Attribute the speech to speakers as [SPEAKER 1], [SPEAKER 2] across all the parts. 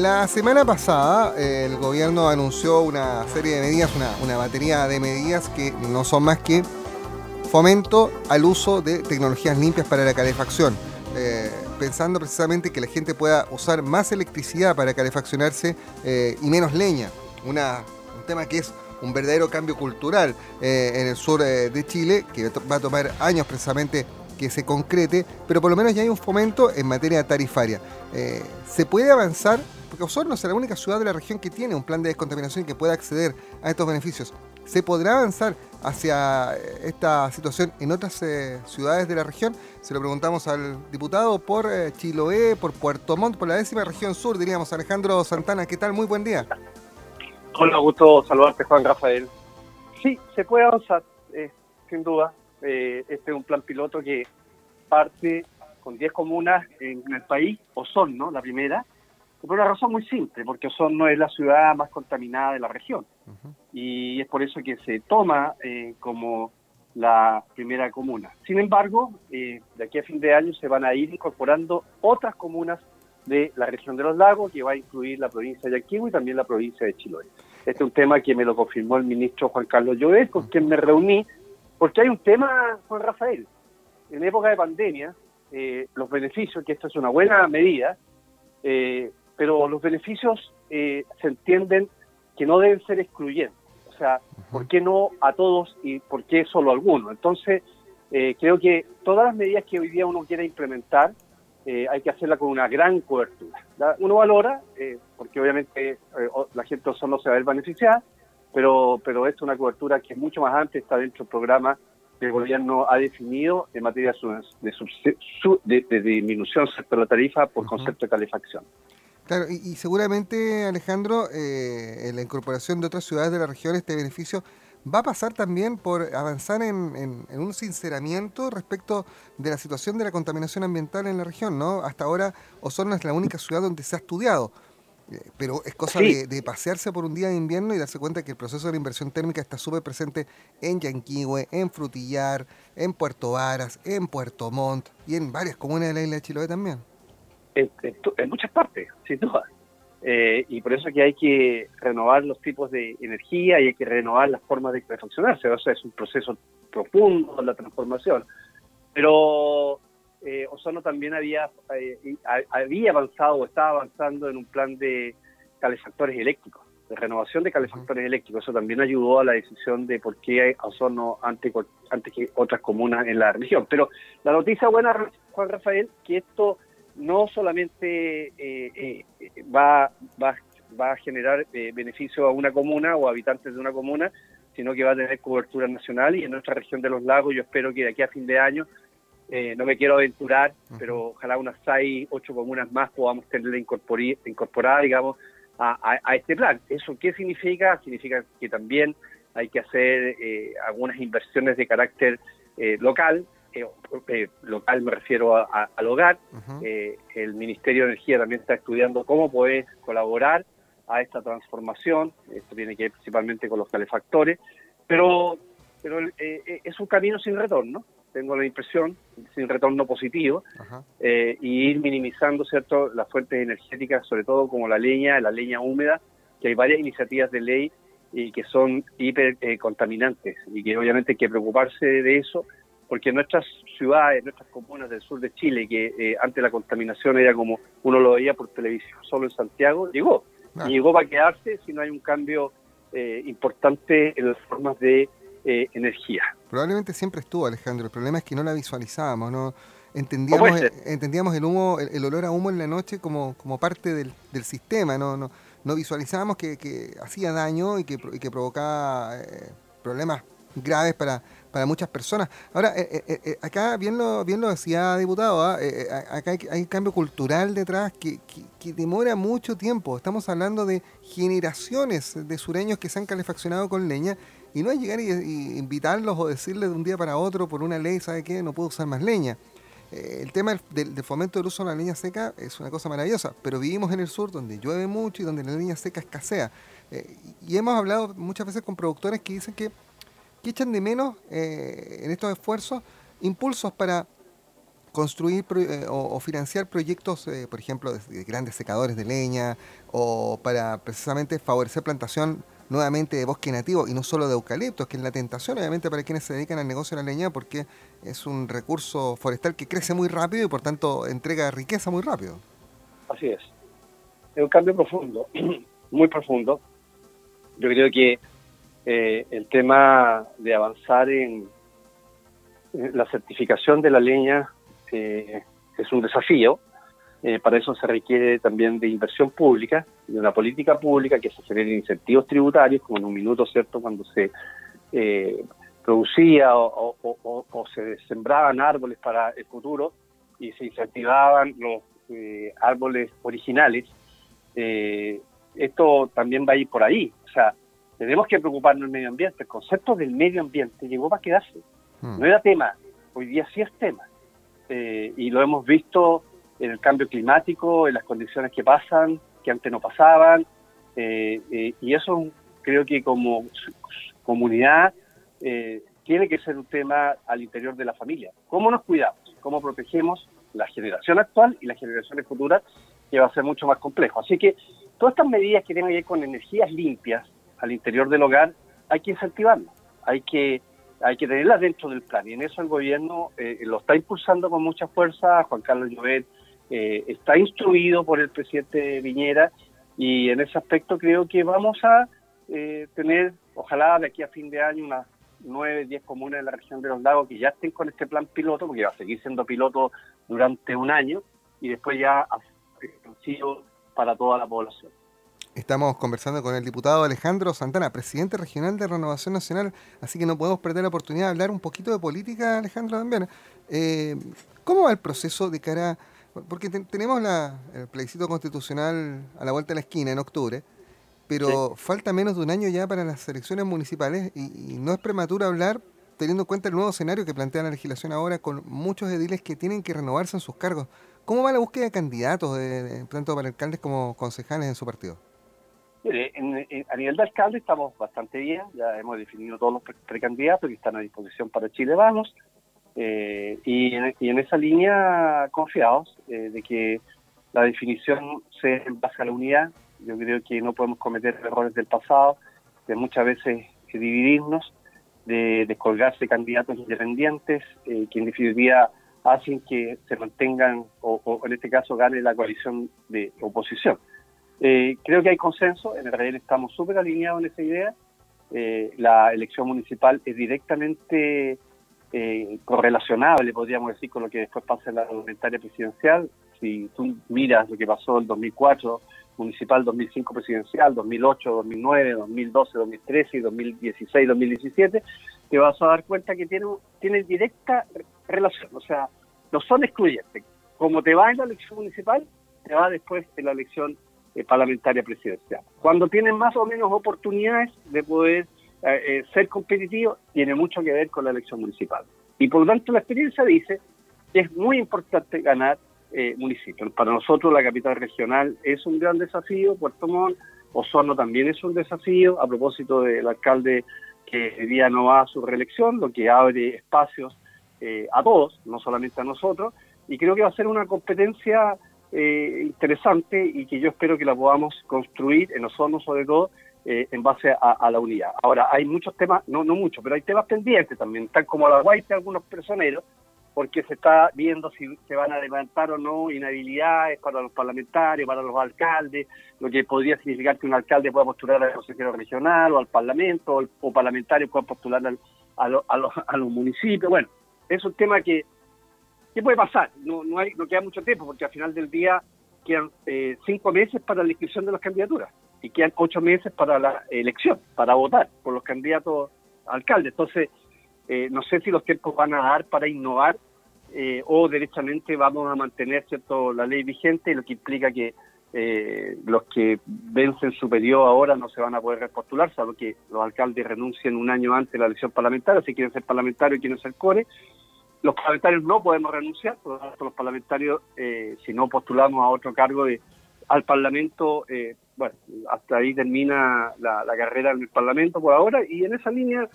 [SPEAKER 1] La semana pasada el gobierno anunció una serie de medidas, una, batería de medidas que no son más que fomento al uso de tecnologías limpias para la calefacción, eh, pensando precisamente que la gente pueda usar más electricidad para calefaccionarse eh, y menos leña. un tema que es un verdadero cambio cultural eh, en el sur de Chile, que va a tomar años precisamente que se concrete, pero por lo menos ya hay un fomento en materia tarifaria. Eh, ¿Se puede avanzar? Porque Osorno es la única ciudad de la región que tiene un plan de descontaminación y que pueda acceder a estos beneficios. ¿Se podrá avanzar hacia eh, esta situación en otras eh, ciudades de la región? Se lo preguntamos al diputado por Chiloé, por Puerto Montt, por la décima región sur, diríamos. Alejandro Santana, ¿qué tal? Muy buen día.
[SPEAKER 2] Hola, gusto saludarte, Juan Rafael. Sí, se puede avanzar, sin duda. Eh, este es un plan piloto que parte con 10 comunas en el país, Osorno, la primera, por una razón muy simple, porque Osorno es la ciudad más contaminada de la región. Y es por eso que se toma eh, como la primera comuna. Sin embargo, eh, de aquí a fin de año se van a ir incorporando otras comunas de la región de los lagos, que va a incluir la provincia de Yanquihue y también la provincia de Chiloé. Este es un tema que me lo confirmó el ministro Juan Carlos Llover, con quien me reuní porque hay un tema, Juan Rafael. En época de pandemia, eh, los beneficios, que esto es una buena medida, eh, pero los beneficios eh, se entienden que no deben ser excluyentes. O sea, ¿por qué no a todos y por qué solo a algunos? Entonces, creo que todas las medidas que hoy día uno quiere implementar, hay que hacerla con una gran cobertura. Uno valora, porque obviamente la gente solo se va a ver beneficiada, pero, pero es una cobertura que es mucho más amplia, está dentro del programa que el gobierno ha definido en materia de, de, disminución de la tarifa por concepto de calefacción.
[SPEAKER 1] Claro, y, seguramente, Alejandro, eh, en la incorporación de otras ciudades de la región, este beneficio va a pasar también por avanzar en, en, un sinceramiento respecto de la situación de la contaminación ambiental en la región, ¿no? Hasta ahora Osorno es la única ciudad donde se ha estudiado pero es cosa de, pasearse por un día de invierno y darse cuenta que el proceso de la inversión térmica está súper presente en Yanquihue, en Frutillar, en Puerto Varas, en Puerto Montt y en varias comunas de la isla de Chiloé también.
[SPEAKER 2] En, muchas partes, sin duda. Eh, y por eso que hay que renovar los tipos de energía y hay que renovar las formas de reflexionarse. O sea, es un proceso profundo la transformación. Pero eh, Osorno también había, eh, había avanzado o estaba avanzando en un plan de calefactores eléctricos, de renovación de calefactores eléctricos. Eso también ayudó a la decisión de por qué Osorno antes, antes que otras comunas en la región. Pero la noticia buena, Juan Rafael, que esto no solamente eh, eh, va, va, va a generar beneficio a una comuna o a habitantes de una comuna, sino que va a tener cobertura nacional y en nuestra región de los lagos yo espero que de aquí a fin de año eh, no me quiero aventurar, pero ojalá unas seis, ocho comunas más podamos tenerla incorporada, digamos, a, este plan. ¿Eso qué significa? Significa que también hay que hacer eh, algunas inversiones de carácter eh, local, local me refiero al hogar. el Ministerio de Energía también está estudiando cómo poder colaborar a esta transformación. Esto tiene que ver principalmente con los calefactores, pero, pero es un camino sin retorno tengo la impresión, sin retorno positivo, eh, y ir minimizando cierto las fuentes energéticas, sobre todo como la leña, la leña húmeda, que hay varias iniciativas de ley y que son hiper eh, contaminantes y que obviamente hay que preocuparse de eso porque nuestras ciudades, nuestras comunas del sur de Chile, que eh, antes la contaminación era como uno lo veía por televisión solo en Santiago, llegó. Y llegó para quedarse si no hay un cambio importante en las formas de eh, energía.
[SPEAKER 1] Probablemente siempre estuvo, Alejandro. El problema es que no la visualizábamos, ¿no? Entendíamos, el, entendíamos el humo, el, olor a humo en la noche como, como parte del, sistema, ¿no? No, no visualizábamos que, hacía daño y que, que provocaba eh, problemas graves para, para muchas personas. Ahora, eh, acá bien lo, bien lo decía diputado, ¿ah? acá hay, un cambio cultural detrás que, demora mucho tiempo. Estamos hablando de generaciones de sureños que se han calefaccionado con leña y no es llegar y, invitarlos o decirles de un día para otro por una ley, ¿sabe qué? No puedo usar más leña. Eh, el tema del, fomento del uso de la leña seca es una cosa maravillosa, pero vivimos en el sur donde llueve mucho y donde la leña seca escasea. Eh, y hemos hablado muchas veces con productores que dicen que, echan de menos eh, en estos esfuerzos impulsos para construir o, financiar proyectos, por ejemplo, de, grandes secadores de leña o para precisamente favorecer plantación nuevamente de bosque nativo y no solo de eucaliptos, que es la tentación obviamente para quienes se dedican al negocio de la leña porque es un recurso forestal que crece muy rápido y por tanto entrega riqueza muy rápido.
[SPEAKER 2] Así es. Es un cambio profundo, muy profundo. Yo creo que eh, el tema de avanzar en, la certificación de la leña eh, es un desafío. Eh, para eso se requiere también de inversión pública, de una política pública que se genere incentivos tributarios, como en un minuto, ¿cierto?, cuando se producía o, se sembraban árboles para el futuro y se incentivaban los árboles originales. esto también va a ir por ahí. O sea, tenemos que preocuparnos del medio ambiente. El concepto del medio ambiente llegó para quedarse. Hmm. No era tema, hoy día sí es tema. Eh, y lo hemos visto en el cambio climático, en las condiciones que pasan, que antes no pasaban. Eh, eh, y eso creo que como comunidad tiene que ser un tema al interior de la familia. ¿Cómo nos cuidamos? ¿Cómo protegemos la generación actual y las generaciones futuras? Que va a ser mucho más complejo. Así que todas estas medidas que tienen que ver con energías limpias, al interior del hogar, hay que incentivarlo, hay que, hay que tenerlas dentro del plan. Y en eso el gobierno eh, lo está impulsando con mucha fuerza. Juan Carlos Llobet eh, está instruido por el presidente Viñera y en ese aspecto creo que vamos a eh, tener, ojalá de aquí a fin de año, unas nueve, diez comunas de la región de los lagos que ya estén con este plan piloto, porque va a seguir siendo piloto durante un año y después ya extensivo para toda la población.
[SPEAKER 1] Estamos conversando con el diputado Alejandro Santana, presidente regional de Renovación Nacional, así que no podemos perder la oportunidad de hablar un poquito de política, Alejandro, también. Eh, ¿Cómo va el proceso de cara, porque tenemos el plebiscito constitucional a la vuelta de la esquina en octubre, pero falta menos de un año ya para las elecciones municipales y, no es prematuro hablar teniendo en cuenta el nuevo escenario que plantea la legislación ahora con muchos ediles que tienen que renovarse en sus cargos. ¿Cómo va la búsqueda de candidatos, tanto para alcaldes como concejales en su partido?
[SPEAKER 2] Mire, a nivel de alcalde estamos bastante bien, ya hemos definido todos los precandidatos que están a disposición para Chile Vamos, eh, y, en, esa línea confiados eh, de que la definición sea en base a la unidad. Yo creo que no podemos cometer errores del pasado, de muchas veces dividirnos, de descolgarse candidatos independientes, eh, que en definitiva hacen que se mantengan, o en este caso gane la coalición de oposición. Eh, creo que hay consenso, en el RN estamos súper alineados en esa idea. Eh, la elección municipal es directamente eh, correlacionable, podríamos decir, con lo que después pasa en la parlamentaria presidencial. Si tú miras lo que pasó en 2004, municipal 2005 presidencial, 2008, 2009, 2012, 2013 y 2016, 2017, te vas a dar cuenta que tiene, tiene directa relación, o sea, no son excluyentes. Como te va en la elección municipal, te va después en la elección eh, parlamentaria presidencial. Cuando tienen más o menos oportunidades de poder eh, eh, ser competitivos, tiene mucho que ver con la elección municipal. Y por lo tanto la experiencia dice que es muy importante ganar municipios. Para nosotros la capital regional es un gran desafío, Puerto Montt, Osorno también es un desafío, a propósito del alcalde que hoy día no va a su reelección, lo que abre espacios a todos, no solamente a nosotros, y creo que va a ser una competencia eh, interesante y que yo espero que la podamos construir en Osorno sobre todo eh, en base a, la unidad. Ahora, hay muchos temas, no no muchos, pero hay temas pendientes también, están como la guaita algunos personeros, porque se está viendo si se van a levantar o no inhabilidades para los parlamentarios, para los alcaldes, lo que podría significar que un alcalde pueda postular al consejero regional o al parlamento, o, o parlamentarios puedan postular a, a los municipios. Bueno, es un tema que ¿Qué puede pasar? No, no, hay, no queda mucho tiempo porque al final del día quedan eh, cinco meses para la inscripción de las candidaturas y quedan ocho meses para la elección, para votar por los candidatos alcaldes. Entonces, eh, no sé si los tiempos van a dar para innovar eh, o derechamente vamos a mantener cierto la ley vigente, lo que implica que los que vencen su periodo ahora no se van a poder repostular, salvo que los alcaldes renuncien un año antes de la elección parlamentaria, si quieren ser parlamentarios y quieren ser core, los parlamentarios no podemos renunciar, por lo tanto los parlamentarios, eh, si no postulamos a otro cargo de, al Parlamento, eh, bueno, hasta ahí termina la, carrera en el Parlamento por ahora, y en esa línea,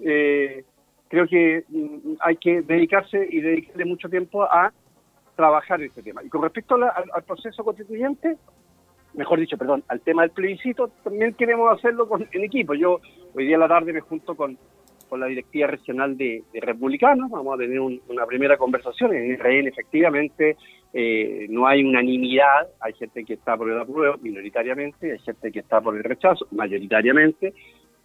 [SPEAKER 2] eh, creo que mm, hay que dedicarse y dedicarle mucho tiempo a trabajar este tema. Y con respecto al, proceso constituyente, mejor dicho, perdón, al tema del plebiscito, también queremos hacerlo con, en equipo. Yo hoy día a la tarde me junto con, con la directiva regional de, republicanos, vamos a tener una primera conversación. En Israel efectivamente eh, no hay unanimidad, hay gente que está por el apruebo minoritariamente, hay gente que está por el rechazo mayoritariamente.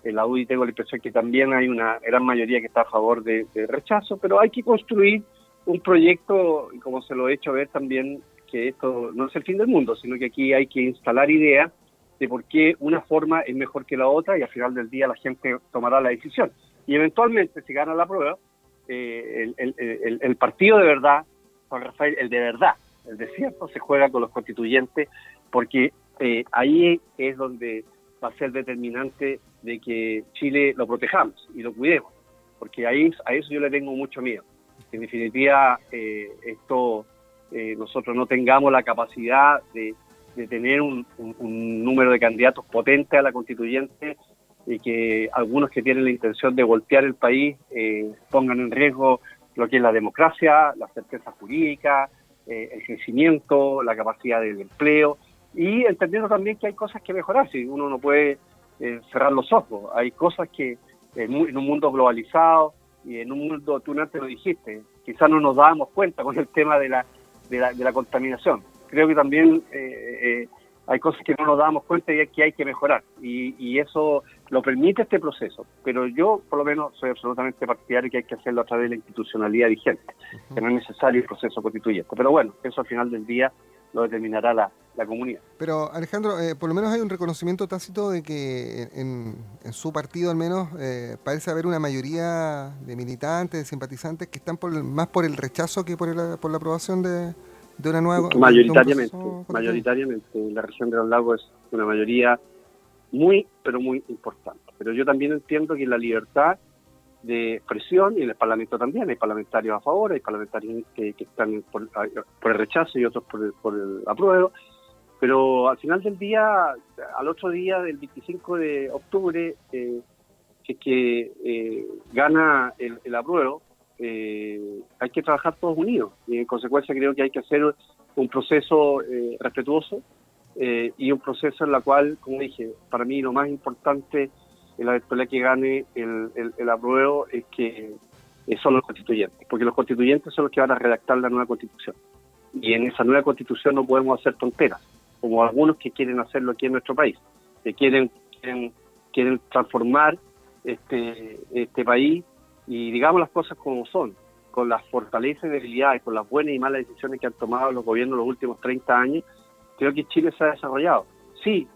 [SPEAKER 2] En la UDI tengo la impresión que también hay una gran mayoría que está a favor del de rechazo, pero hay que construir un proyecto, como se lo he hecho ver también, que esto no es el fin del mundo, sino que aquí hay que instalar ideas de por qué una forma es mejor que la otra y al final del día la gente tomará la decisión. Y eventualmente, si gana la prueba, eh, el, partido de verdad, Juan Rafael, el de verdad, el de cierto, se juega con los constituyentes, porque eh, ahí es donde va a ser determinante de que Chile lo protejamos y lo cuidemos, porque ahí a eso yo le tengo mucho miedo. En definitiva eh, esto eh, nosotros no tengamos la capacidad de, tener un, número de candidatos potente a la constituyente y que algunos que tienen la intención de voltear el país eh, pongan en riesgo lo que es la democracia, la certeza jurídica, el crecimiento, la capacidad del empleo y entendiendo también que hay cosas que mejorar, si uno no puede cerrar los ojos, hay cosas que en un mundo globalizado, y en un mundo, tú antes lo dijiste, quizás no nos dábamos cuenta con el tema de la, de la, de la contaminación. Creo que también eh, eh, hay cosas que no nos dábamos cuenta y que hay que mejorar. Y, y, eso lo permite este proceso. Pero yo, por lo menos, soy absolutamente partidario que hay que hacerlo a través de la institucionalidad vigente, que no es necesario el proceso constituyente. Pero bueno, eso al final del día lo determinará la, la comunidad.
[SPEAKER 1] Pero Alejandro, eh, por lo menos hay un reconocimiento tácito de que en, su partido al menos eh, parece haber una mayoría de militantes, de simpatizantes que están por más por el rechazo que por, por la aprobación de, una nueva...
[SPEAKER 2] Mayoritariamente, mayoritariamente. La región de los lagos es una mayoría muy, pero muy importante. Pero yo también entiendo que la libertad de presión y en el Parlamento también hay parlamentarios a favor, hay parlamentarios que, están por, el rechazo y otros por el, por el apruebo, pero al final del día, al otro día del 25 de octubre, eh, que, que eh, gana el, el apruebo, eh, hay que trabajar todos unidos y en consecuencia creo que hay que hacer un proceso respetuoso y un proceso en la cual, como dije, para mí lo más importante en la eventualidad que gane el, el, apruebo es que son los constituyentes, porque los constituyentes son los que van a redactar la nueva constitución. Y en esa nueva constitución no podemos hacer tonteras, como algunos que quieren hacerlo aquí en nuestro país, que quieren, quieren, transformar este, este país y digamos las cosas como son, con las fortalezas y debilidades, con las buenas y malas decisiones que han tomado los gobiernos los últimos 30 años, creo que Chile se ha desarrollado. Sí,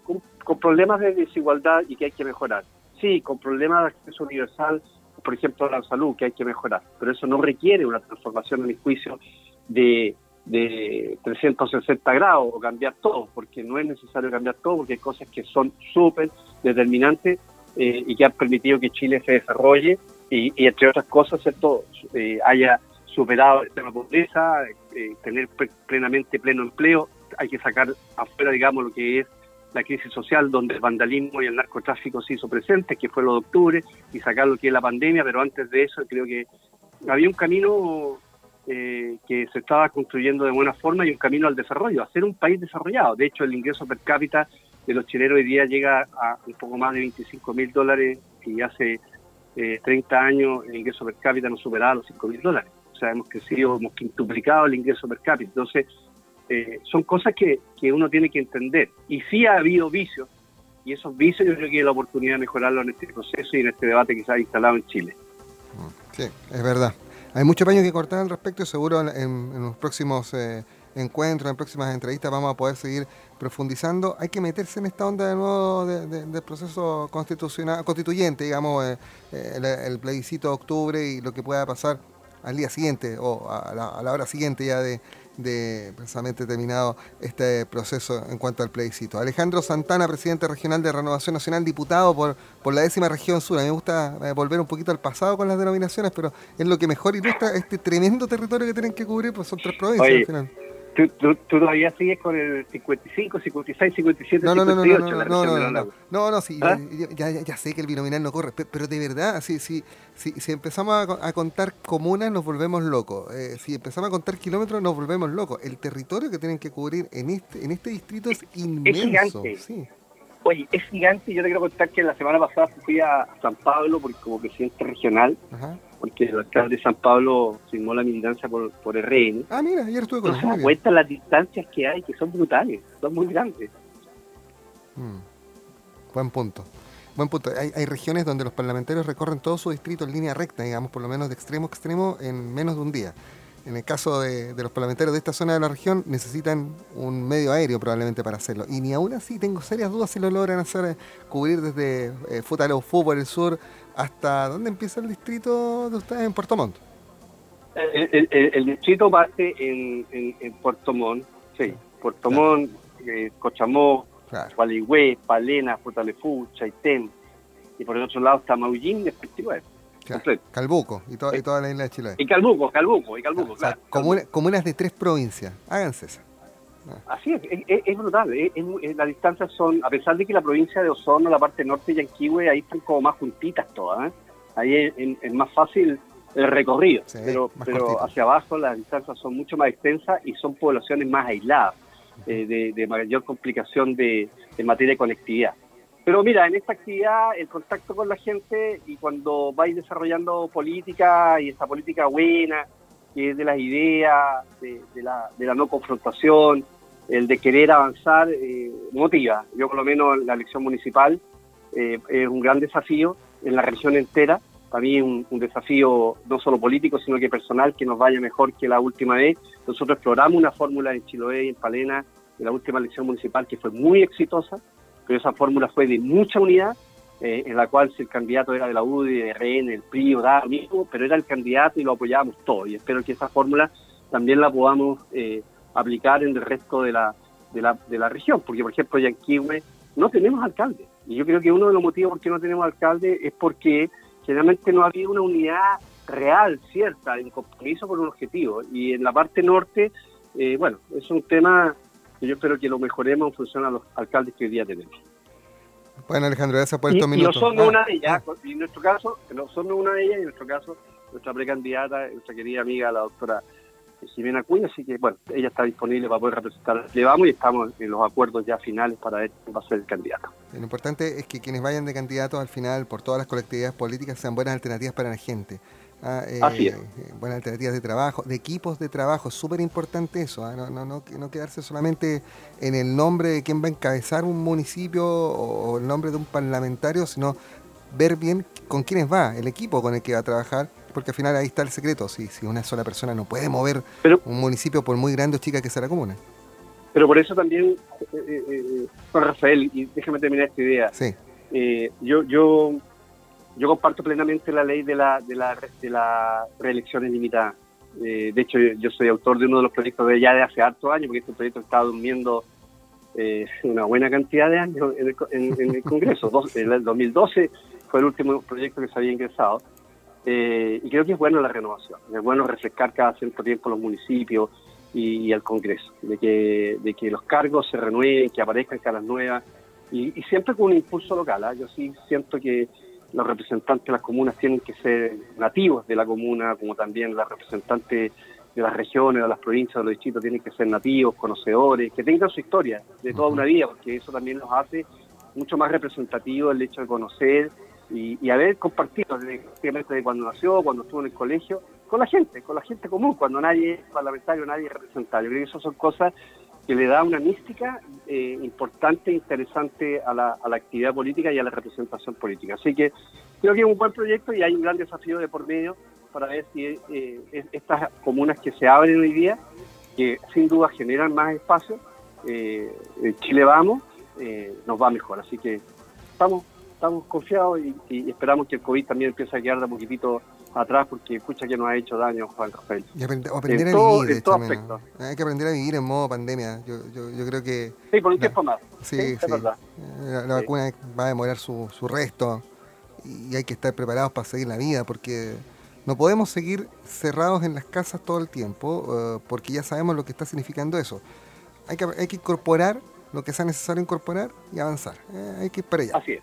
[SPEAKER 2] con problemas de desigualdad y que hay que mejorar sí, con problemas de acceso universal, por ejemplo, a la salud, que hay que mejorar, pero eso no requiere una transformación, en mi juicio, de, de 360 grados o cambiar todo, porque no es necesario cambiar todo, porque hay cosas que son súper determinantes eh, y que han permitido que Chile se desarrolle y, entre otras cosas, ¿cierto? Eh, haya superado el tema pobreza, eh, tener plenamente pleno empleo, hay que sacar afuera, digamos, lo que es la crisis social donde el vandalismo y el narcotráfico se hizo presente, que fue lo de octubre, y sacar lo que es la pandemia, pero antes de eso creo que había un camino eh, que se estaba construyendo de buena forma y un camino al desarrollo, a ser un país desarrollado. De hecho, el ingreso per cápita de los chilenos hoy día llega a un poco más de 25 mil dólares y hace 30 eh, años el ingreso per cápita no superaba los 5 mil dólares. O sea, hemos crecido, hemos quintuplicado el ingreso per cápita. Entonces, eh, son cosas que, uno tiene que entender. Y sí ha habido vicios, y esos vicios yo creo que hay la oportunidad de mejorarlo en este proceso y en este debate que se ha instalado en Chile.
[SPEAKER 1] Sí, es verdad. Hay mucho paño que cortar al respecto seguro en, los próximos eh, encuentros, en próximas entrevistas vamos a poder seguir profundizando. Hay que meterse en esta onda de nuevo del proceso constitucional, constituyente, digamos, eh, el, plebiscito de octubre y lo que pueda pasar al día siguiente o a la hora siguiente ya de, de precisamente terminado este proceso en cuanto al plebiscito. Alejandro Santana, presidente regional de Renovación Nacional, diputado por, por la décima región sur. A mí me gusta eh, volver un poquito al pasado con las denominaciones, pero es lo que mejor ilustra este tremendo territorio que tienen que cubrir, pues son tres provincias al final.
[SPEAKER 2] ¿Tú, todavía sigues con el 55, 56, 57,
[SPEAKER 1] no, no,
[SPEAKER 2] 58?
[SPEAKER 1] No, no, no, no, no, no, no, sí, ¿Ah? ya, ya, ya, sé que el binominal no corre, pero de verdad, si, si, si, si empezamos a, a, contar comunas nos volvemos locos, eh, si empezamos a contar kilómetros nos volvemos locos. El territorio que tienen que cubrir en este, en este distrito es, inmenso.
[SPEAKER 2] Es gigante. Oye, es gigante. Yo te quiero contar que la semana pasada fui a San Pablo porque como presidente regional. Ajá porque el alcalde de San Pablo firmó la militancia por, por RN.
[SPEAKER 1] Ah, mira, ayer estuve con
[SPEAKER 2] se cuenta las distancias que hay, que son brutales, son muy grandes.
[SPEAKER 1] Mm. Buen punto. Buen punto. Hay, hay, regiones donde los parlamentarios recorren todo su distrito en línea recta, digamos, por lo menos de extremo a extremo, en menos de un día. En el caso de, los parlamentarios de esta zona de la región, necesitan un medio aéreo probablemente para hacerlo. Y ni aún así tengo serias dudas si lo logran hacer, eh, cubrir desde eh, Futaleufú por el sur hasta dónde empieza el distrito de ustedes en Puerto Montt.
[SPEAKER 2] El, distrito parte en, en, Puerto Montt, sí, Puerto Montt, eh, Cochamó, claro. Palena, Futalefú, Chaitén, y por el otro lado está Maullín, respectivamente.
[SPEAKER 1] Calbuco y, y, toda la isla de Chile.
[SPEAKER 2] Y Calbuco, Calbuco, y Calbuco, claro.
[SPEAKER 1] comunas de tres provincias, háganse esa.
[SPEAKER 2] Así es, es, brutal. Es, las distancias son, a pesar de que la provincia de Osorno, la parte norte y Yanquihue, ahí están como más juntitas todas. ¿eh? Ahí es, más fácil el recorrido, pero, pero hacia abajo las distancias son mucho más extensas y son poblaciones más aisladas, eh, de, mayor complicación de, materia de conectividad. Pero mira, en esta actividad el contacto con la gente y cuando vais desarrollando política y esta política buena, que es de las ideas, de, la, no confrontación, el de querer avanzar, eh, motiva. Yo por lo menos la elección municipal eh, es un gran desafío en la región entera. Para mí un, desafío no solo político, sino que personal, que nos vaya mejor que la última vez. Nosotros exploramos una fórmula en Chiloé y en Palena en la última elección municipal que fue muy exitosa, pero esa fórmula fue de mucha unidad eh, en la cual si el candidato era de la UDI, de RN, el PRI o da mismo, pero era el candidato y lo apoyábamos todos. Y espero que esa fórmula también la podamos eh, aplicar en el resto de la, de la, de la región, porque por ejemplo Yanquihue no tenemos alcalde. Y yo creo que uno de los motivos por qué no tenemos alcalde es porque generalmente no había una unidad real, cierta, en compromiso con un objetivo. Y en la parte norte, eh, bueno, es un tema que yo espero que lo mejoremos en función a los alcaldes que hoy día tenemos.
[SPEAKER 1] Bueno, Alejandro, gracias por estos minutos.
[SPEAKER 2] Y no somos una de ellas, y en nuestro caso, no somos una de ellas, y en nuestro caso, nuestra precandidata, nuestra querida amiga, la doctora Jimena Cuña, así que, bueno, ella está disponible para poder representar. Le vamos y estamos en los acuerdos ya finales para ver quién va a ser el candidato.
[SPEAKER 1] Lo importante es que quienes vayan de candidatos al final, por todas las colectividades políticas, sean buenas alternativas para la gente.
[SPEAKER 2] Ah, eh, Así es.
[SPEAKER 1] Buenas alternativas de trabajo, de equipos de trabajo, súper importante eso, ¿ah? no, no, no, no, quedarse solamente en el nombre de quién va a encabezar un municipio o el nombre de un parlamentario, sino ver bien con quiénes va, el equipo con el que va a trabajar, porque al final ahí está el secreto, si, si una sola persona no puede mover un municipio por muy grande o chica que sea la comuna.
[SPEAKER 2] Pero por eso también, eh, eh, eh Rafael, y déjame terminar esta idea.
[SPEAKER 1] Sí.
[SPEAKER 2] yo, yo yo comparto plenamente la ley de la, de la, de la reelección ilimitada. Eh, de hecho, yo soy autor de uno de los proyectos de ya de hace hartos años, porque este proyecto estaba durmiendo eh, una buena cantidad de años en el, Congreso. en el 2012 fue el último proyecto que se había ingresado. Eh, y creo que es bueno la renovación, es bueno refrescar cada cierto tiempo los municipios y, el Congreso, de que, de que los cargos se renueven, que aparezcan caras nuevas y, y siempre con un impulso local. ¿ah? Yo sí siento que los representantes de las comunas tienen que ser nativos de la comuna, como también los representantes de las regiones, de las provincias, de los distritos tienen que ser nativos, conocedores, que tengan su historia de toda una vida, porque eso también los hace mucho más representativos el hecho de conocer y, haber compartido desde, de cuando nació, cuando estuvo en el colegio, con la gente, con la gente común, cuando nadie es parlamentario, nadie es representante. Yo creo que esas son cosas que le da una mística eh, importante e interesante a la, a la, actividad política y a la representación política. Así que creo que es un buen proyecto y hay un gran desafío de por medio para ver si eh, estas comunas que se abren hoy día, que sin duda generan más espacio, eh, Chile vamos, eh, nos va mejor. Así que estamos, estamos confiados y, esperamos que el COVID también empiece a quedar de poquitito atrás porque escucha que nos ha hecho daño Juan Rafael.
[SPEAKER 1] Y aprender, a vivir, en todo aspecto. Hay que aprender a vivir en modo pandemia. Yo, yo, yo creo que...
[SPEAKER 2] Sí, por un tiempo más.
[SPEAKER 1] Sí, sí. La, vacuna va a demorar su, su resto y hay que estar preparados para seguir la vida porque No podemos seguir cerrados en las casas todo el tiempo eh, porque ya sabemos lo que está significando eso. Hay que, hay que incorporar lo que sea necesario incorporar y avanzar. Eh, hay que ir para allá.
[SPEAKER 2] Así es.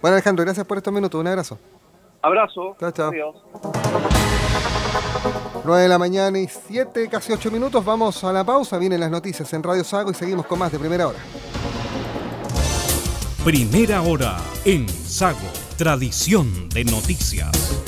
[SPEAKER 1] Bueno, Alejandro, gracias por estos minutos. Un abrazo.
[SPEAKER 2] Abrazo.
[SPEAKER 1] Chao, chao. Adiós. 9 de la mañana y 7, casi 8 minutos. Vamos a la pausa. Vienen las noticias en Radio Sago y seguimos con más de primera hora.
[SPEAKER 3] Primera hora en Sago. Tradición de noticias.